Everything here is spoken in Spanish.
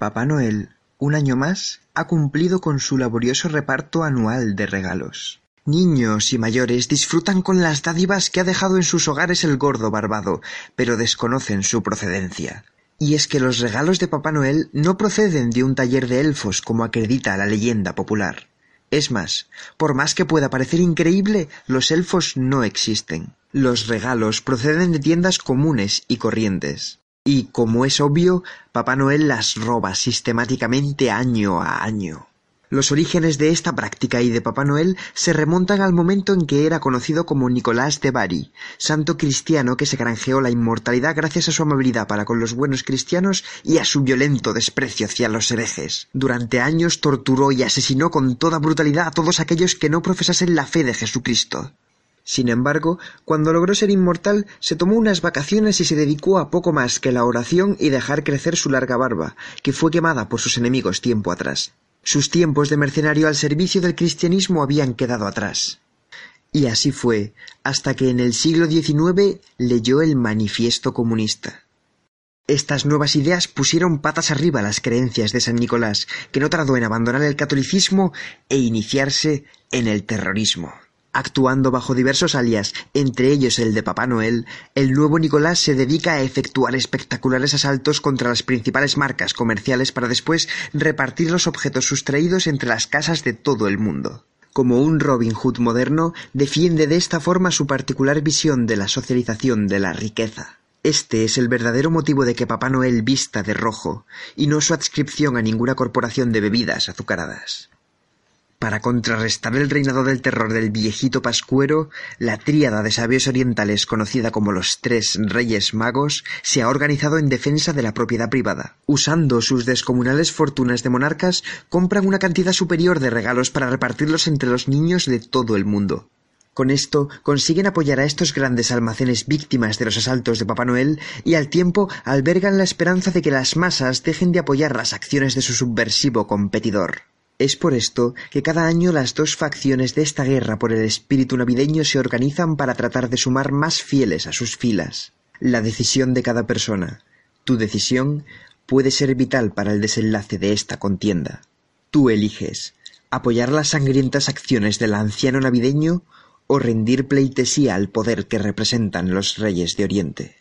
Papá Noel, un año más, ha cumplido con su laborioso reparto anual de regalos. Niños y mayores disfrutan con las dádivas que ha dejado en sus hogares el gordo barbado, pero desconocen su procedencia. Y es que los regalos de Papá Noel no proceden de un taller de elfos como acredita la leyenda popular. Es más, por más que pueda parecer increíble, los elfos no existen. Los regalos proceden de tiendas comunes y corrientes. Y, como es obvio, Papá Noel las roba sistemáticamente año a año. Los orígenes de esta práctica y de Papá Noel se remontan al momento en que era conocido como Nicolás de Bari, santo cristiano que se granjeó la inmortalidad gracias a su amabilidad para con los buenos cristianos y a su violento desprecio hacia los herejes. Durante años torturó y asesinó con toda brutalidad a todos aquellos que no profesasen la fe de Jesucristo. Sin embargo, cuando logró ser inmortal, se tomó unas vacaciones y se dedicó a poco más que la oración y dejar crecer su larga barba, que fue quemada por sus enemigos tiempo atrás. Sus tiempos de mercenario al servicio del cristianismo habían quedado atrás. Y así fue, hasta que en el siglo XIX leyó el Manifiesto Comunista. Estas nuevas ideas pusieron patas arriba las creencias de San Nicolás, que no tardó en abandonar el catolicismo e iniciarse en el terrorismo. Actuando bajo diversos alias, entre ellos el de Papá Noel, el nuevo Nicolás se dedica a efectuar espectaculares asaltos contra las principales marcas comerciales para después repartir los objetos sustraídos entre las casas de todo el mundo. Como un Robin Hood moderno, defiende de esta forma su particular visión de la socialización de la riqueza. Este es el verdadero motivo de que Papá Noel vista de rojo, y no su adscripción a ninguna corporación de bebidas azucaradas. Para contrarrestar el reinado del terror del viejito pascuero, la tríada de sabios orientales conocida como los tres reyes magos se ha organizado en defensa de la propiedad privada. Usando sus descomunales fortunas de monarcas, compran una cantidad superior de regalos para repartirlos entre los niños de todo el mundo. Con esto consiguen apoyar a estos grandes almacenes víctimas de los asaltos de Papá Noel y al tiempo albergan la esperanza de que las masas dejen de apoyar las acciones de su subversivo competidor. Es por esto que cada año las dos facciones de esta guerra por el espíritu navideño se organizan para tratar de sumar más fieles a sus filas. La decisión de cada persona, tu decisión, puede ser vital para el desenlace de esta contienda. Tú eliges apoyar las sangrientas acciones del anciano navideño o rendir pleitesía al poder que representan los reyes de Oriente.